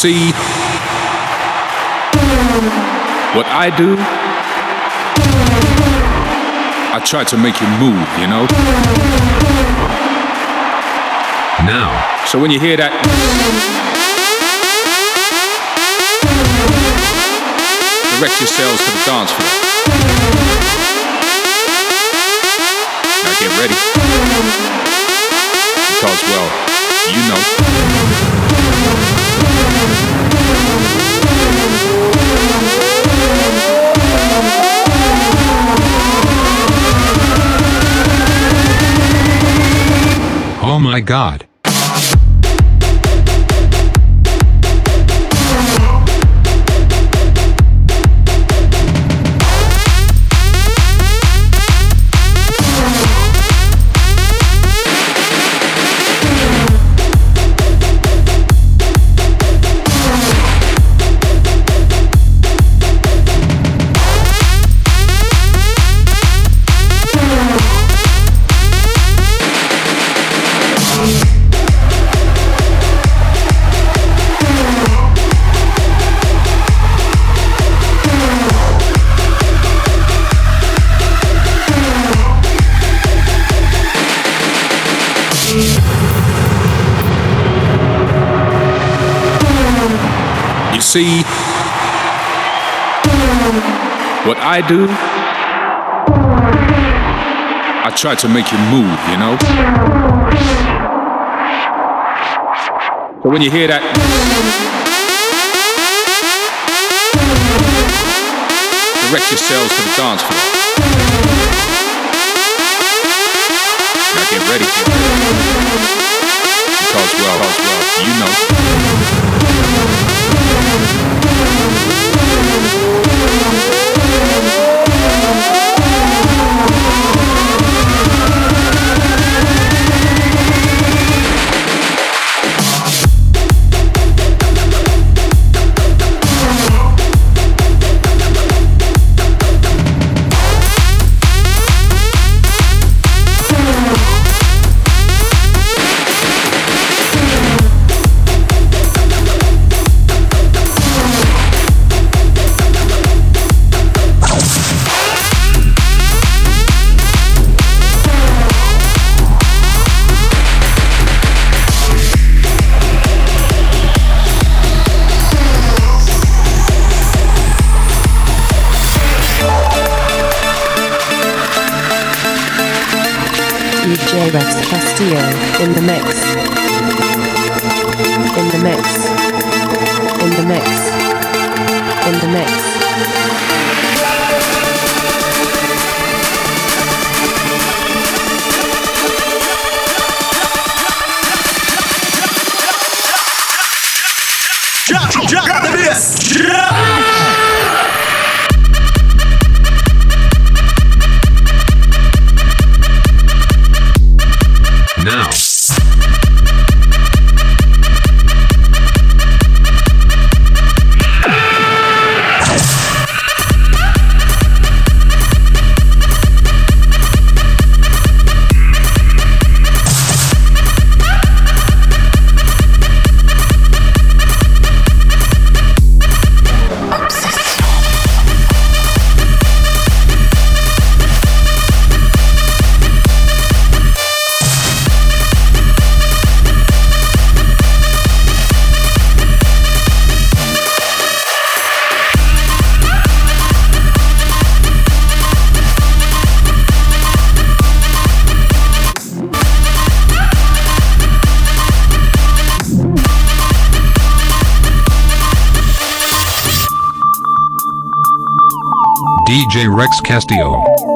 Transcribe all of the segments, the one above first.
see, what I do, I try to make you move, you know? Now. So when you hear that, direct yourselves to the dance floor. Now get ready. Because, well, you know. Oh my god. See, what I do, I try to make you move, you know? So when you hear that, direct yourselves to the dance floor. Now get ready. Because, well, because, well, you know. DJ in the mix. Rex Castillo.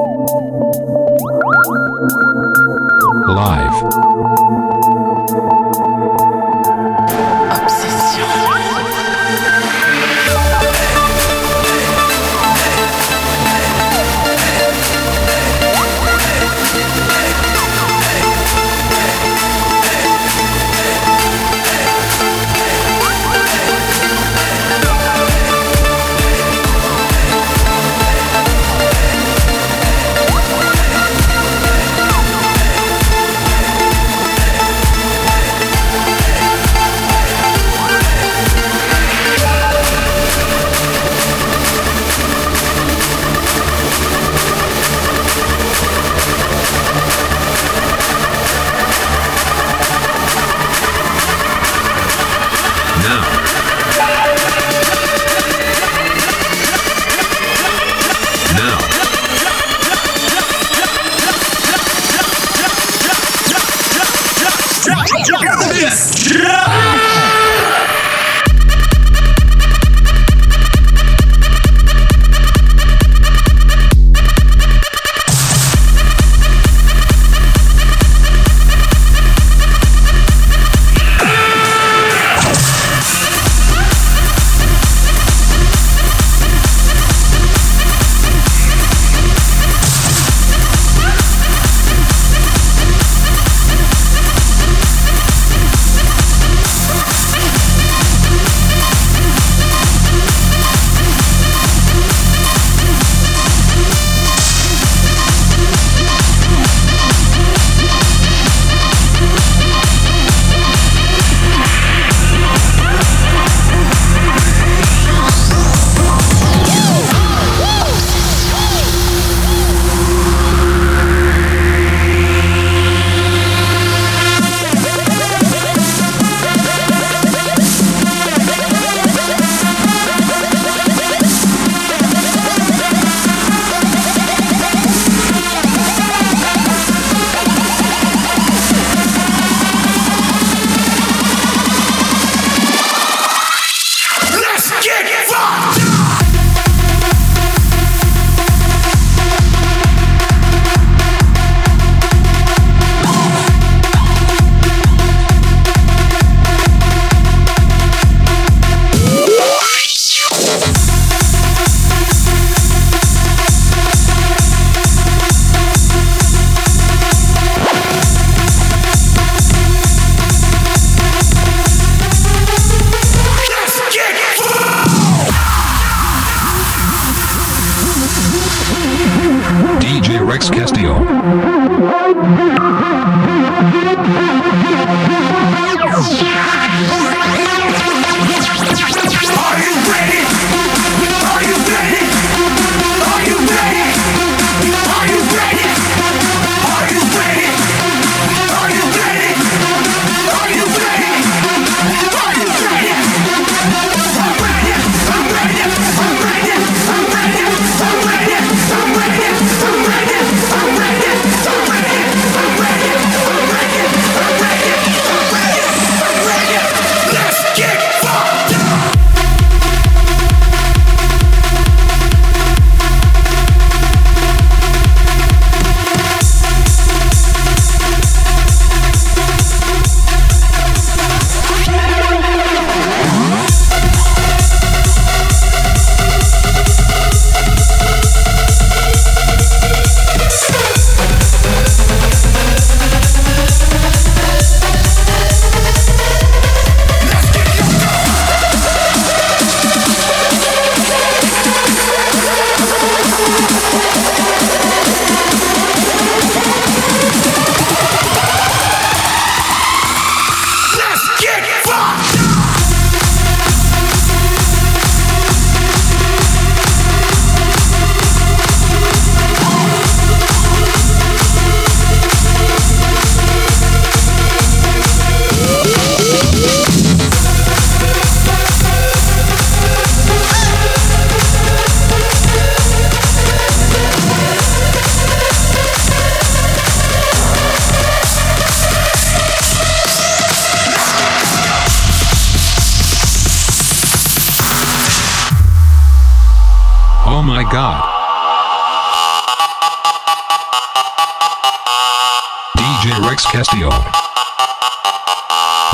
Celestial.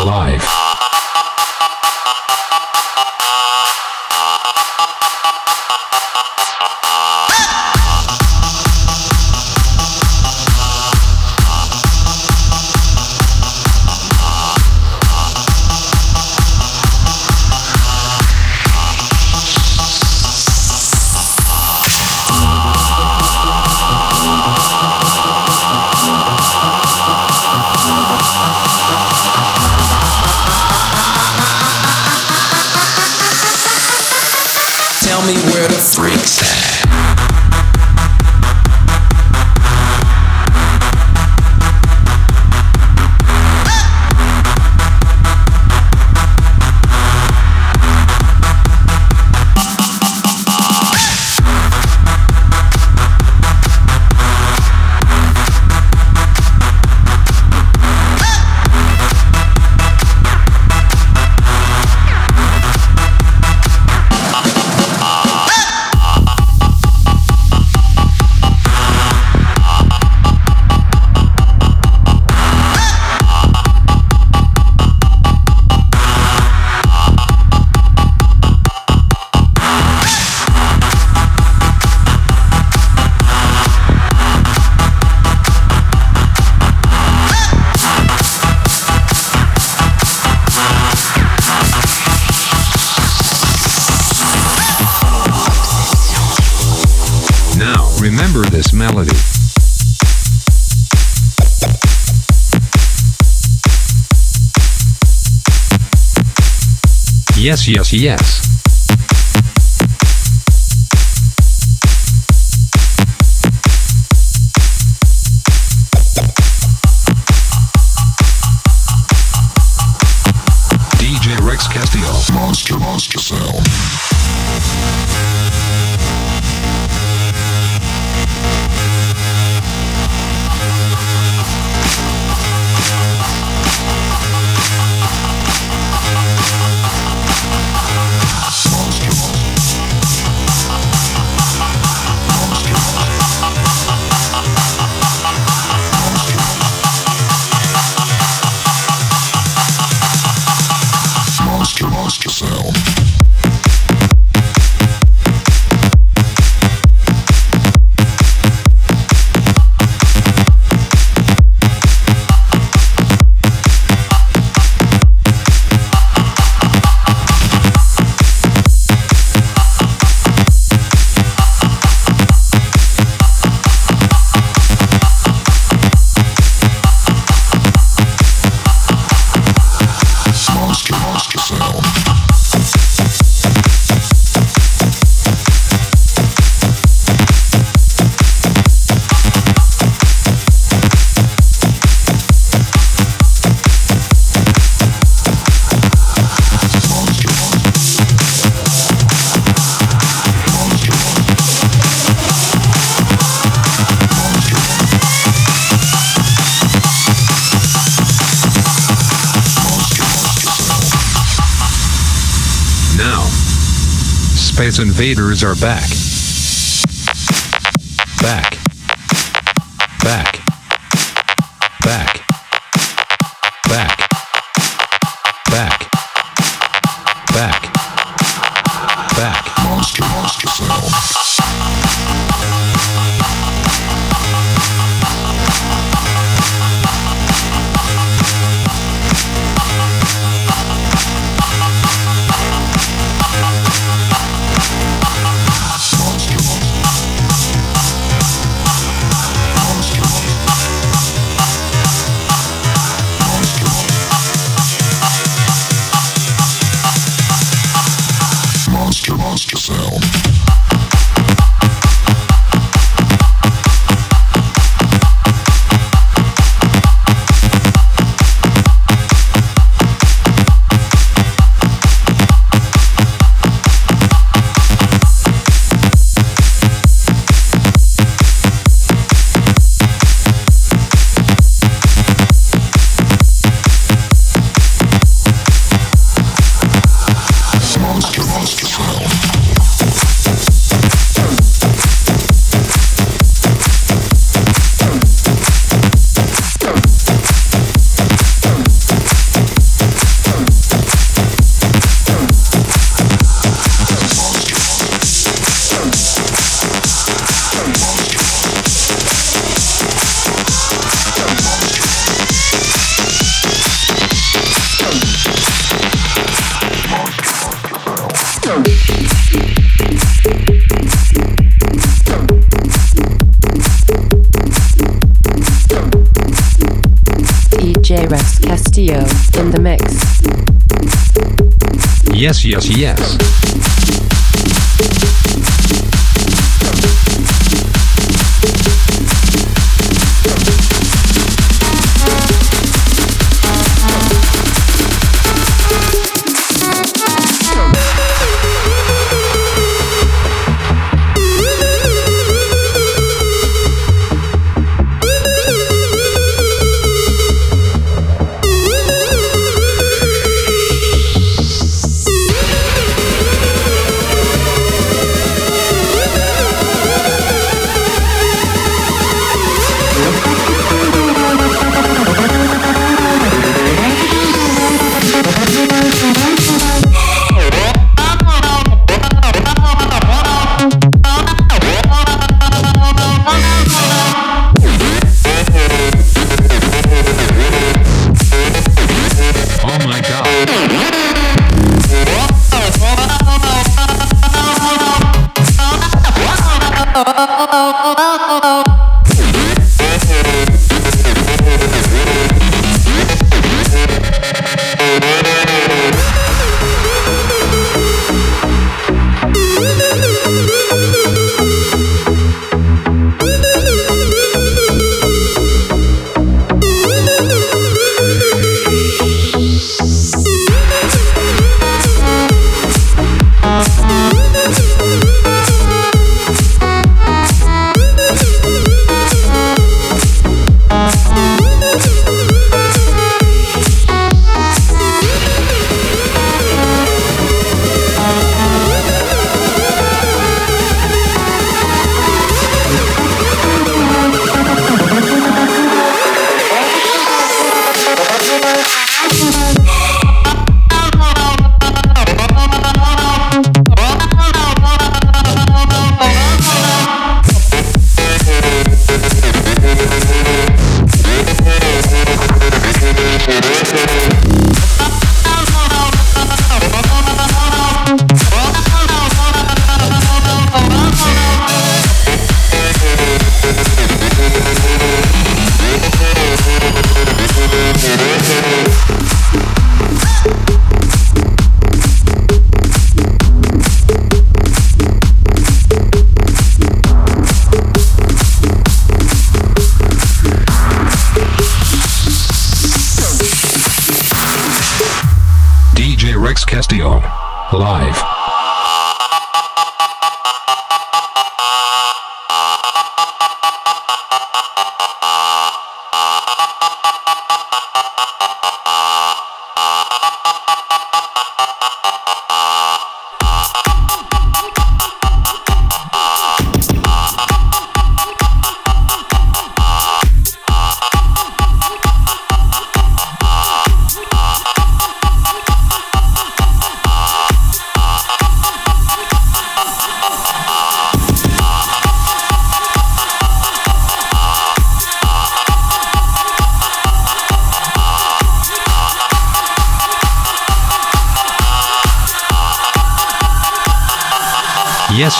Live. yes, yes, yes. Space Invaders are back. Back. Yes,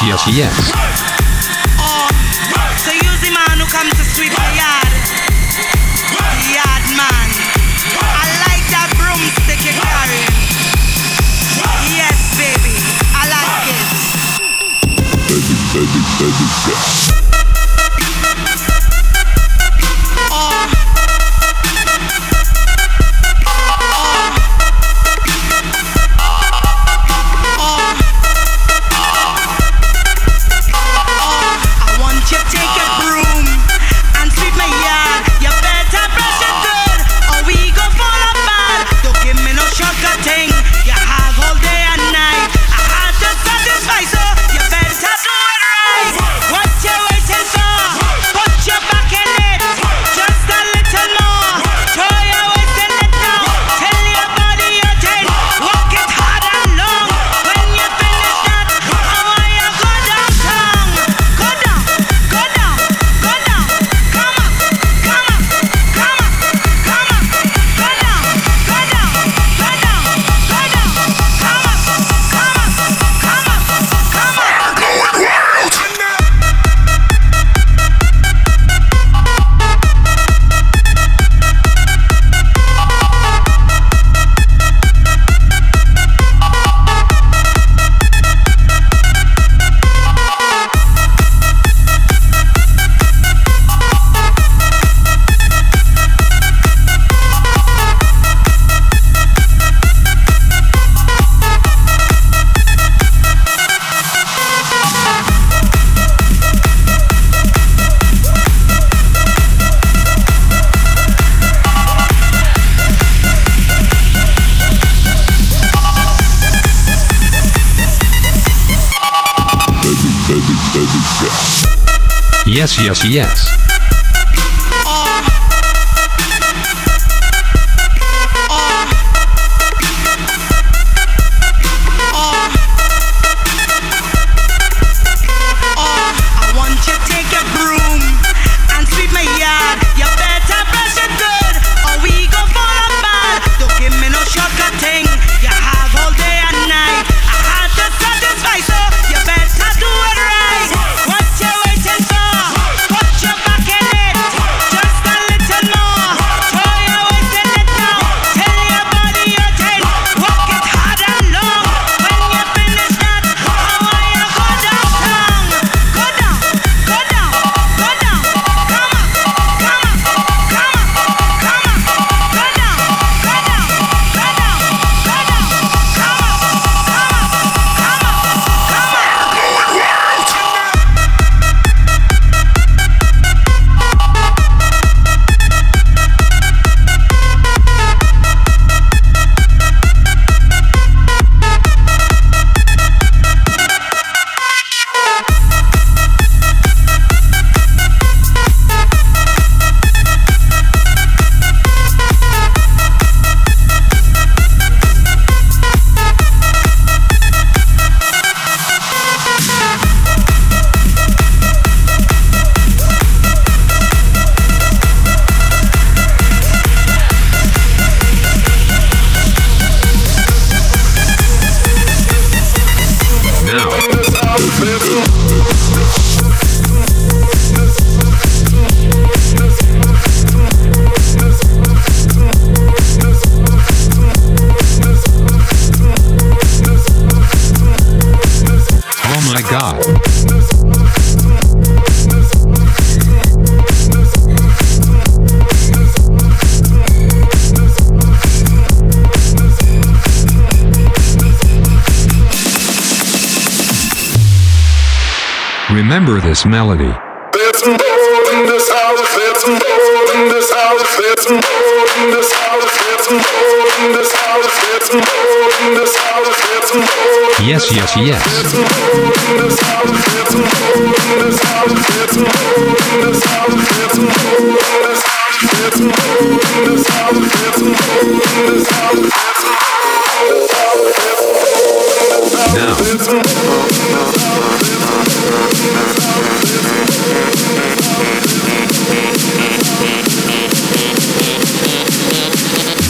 Yes, yes, yes, yes. remember this melody. Yes, yes, yes.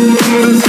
It's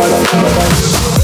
Right on my mind.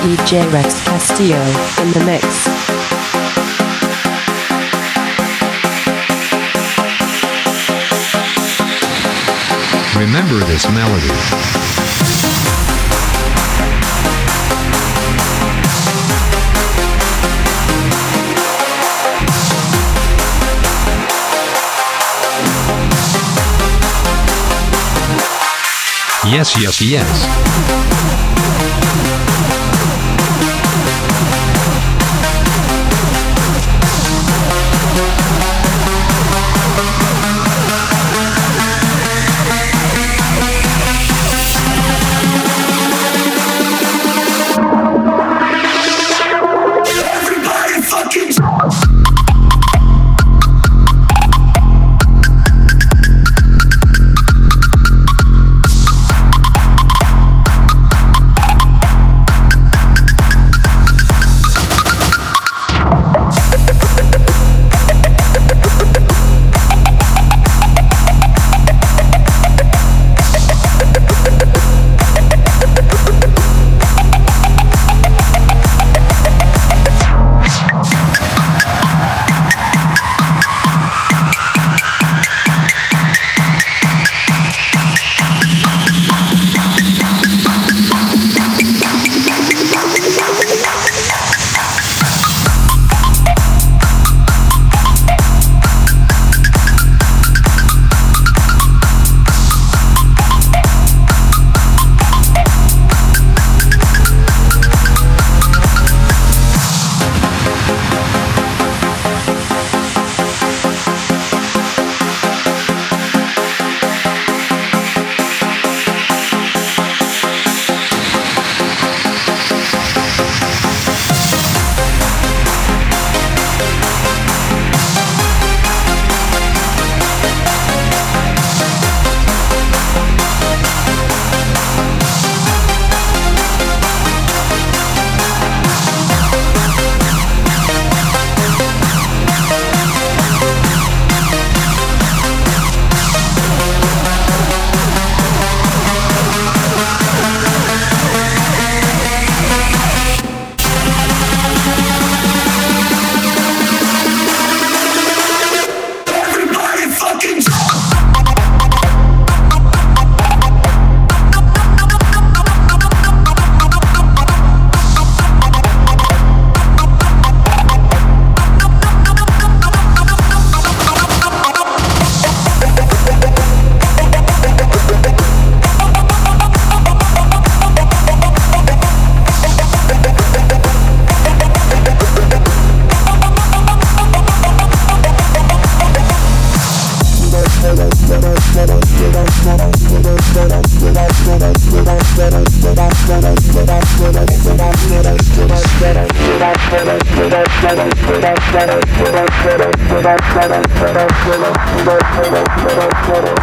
DJ Rex Castillo in the mix. Remember this melody. Yes, yes, yes.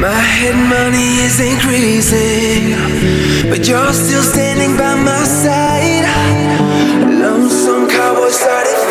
My head money is increasing, but you're still standing by my side. Lonesome cowboy started.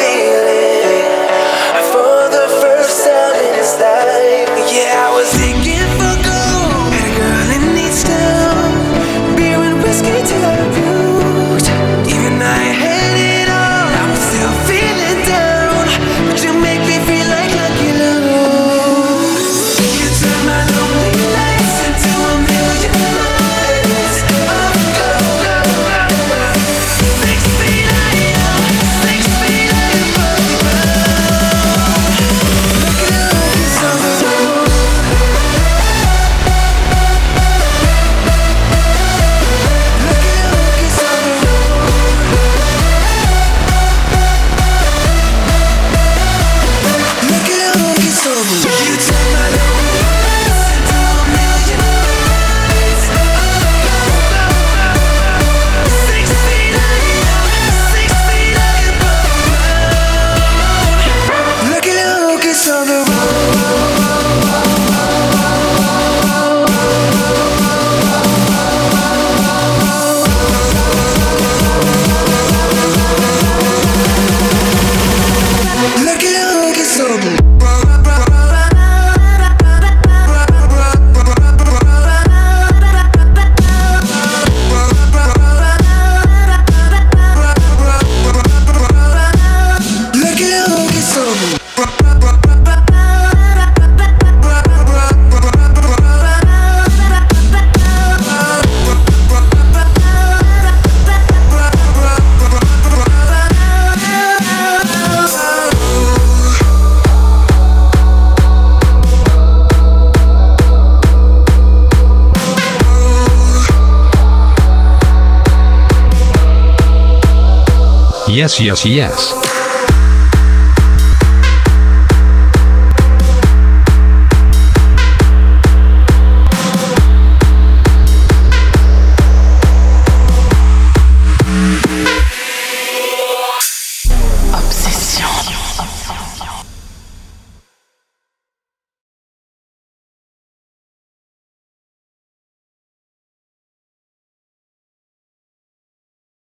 yes, yes, yes.